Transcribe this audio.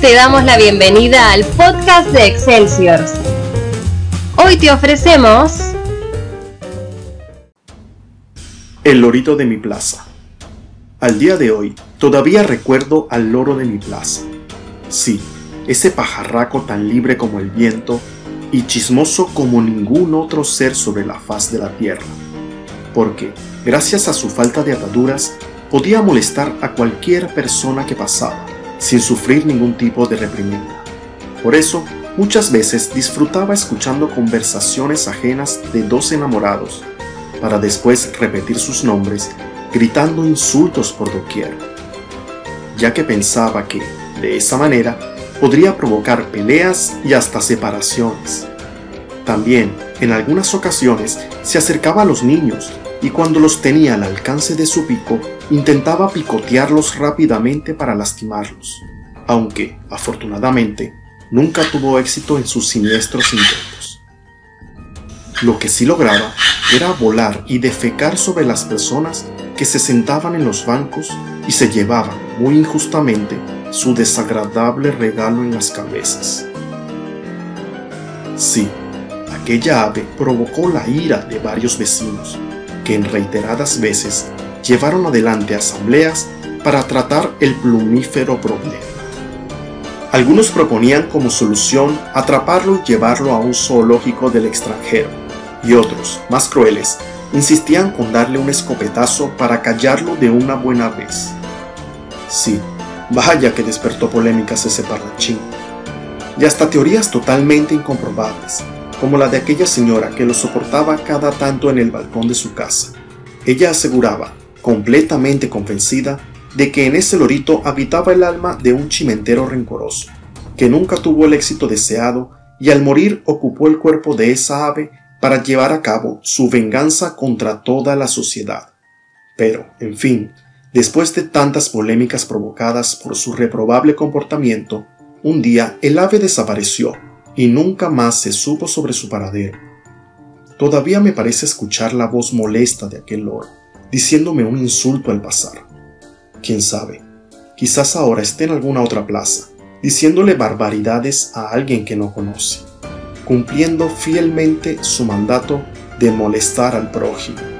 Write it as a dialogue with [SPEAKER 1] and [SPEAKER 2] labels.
[SPEAKER 1] te damos la bienvenida al podcast de Excelsior. Hoy te ofrecemos...
[SPEAKER 2] El lorito de mi plaza. Al día de hoy, todavía recuerdo al loro de mi plaza. Sí, ese pajarraco tan libre como el viento y chismoso como ningún otro ser sobre la faz de la tierra. Porque, gracias a su falta de ataduras, podía molestar a cualquier persona que pasaba sin sufrir ningún tipo de reprimenda. Por eso, muchas veces disfrutaba escuchando conversaciones ajenas de dos enamorados, para después repetir sus nombres, gritando insultos por doquier, ya que pensaba que, de esa manera, podría provocar peleas y hasta separaciones. También, en algunas ocasiones, se acercaba a los niños y cuando los tenía al alcance de su pico, intentaba picotearlos rápidamente para lastimarlos, aunque, afortunadamente, nunca tuvo éxito en sus siniestros intentos. Lo que sí lograba era volar y defecar sobre las personas que se sentaban en los bancos y se llevaban, muy injustamente, su desagradable regalo en las cabezas. Sí, aquella ave provocó la ira de varios vecinos, que en reiteradas veces llevaron adelante asambleas para tratar el plumífero problema. Algunos proponían como solución atraparlo y llevarlo a un zoológico del extranjero, y otros, más crueles, insistían con darle un escopetazo para callarlo de una buena vez. Sí, vaya que despertó polémicas ese parlanchín. Y hasta teorías totalmente incomprobables, como la de aquella señora que lo soportaba cada tanto en el balcón de su casa. Ella aseguraba, completamente convencida, de que en ese lorito habitaba el alma de un chimentero rencoroso, que nunca tuvo el éxito deseado y al morir ocupó el cuerpo de esa ave para llevar a cabo su venganza contra toda la sociedad. Pero, en fin, después de tantas polémicas provocadas por su reprobable comportamiento, un día el ave desapareció y nunca más se supo sobre su paradero. Todavía me parece escuchar la voz molesta de aquel loro, diciéndome un insulto al pasar. Quién sabe, quizás ahora esté en alguna otra plaza, diciéndole barbaridades a alguien que no conoce, cumpliendo fielmente su mandato de molestar al prójimo.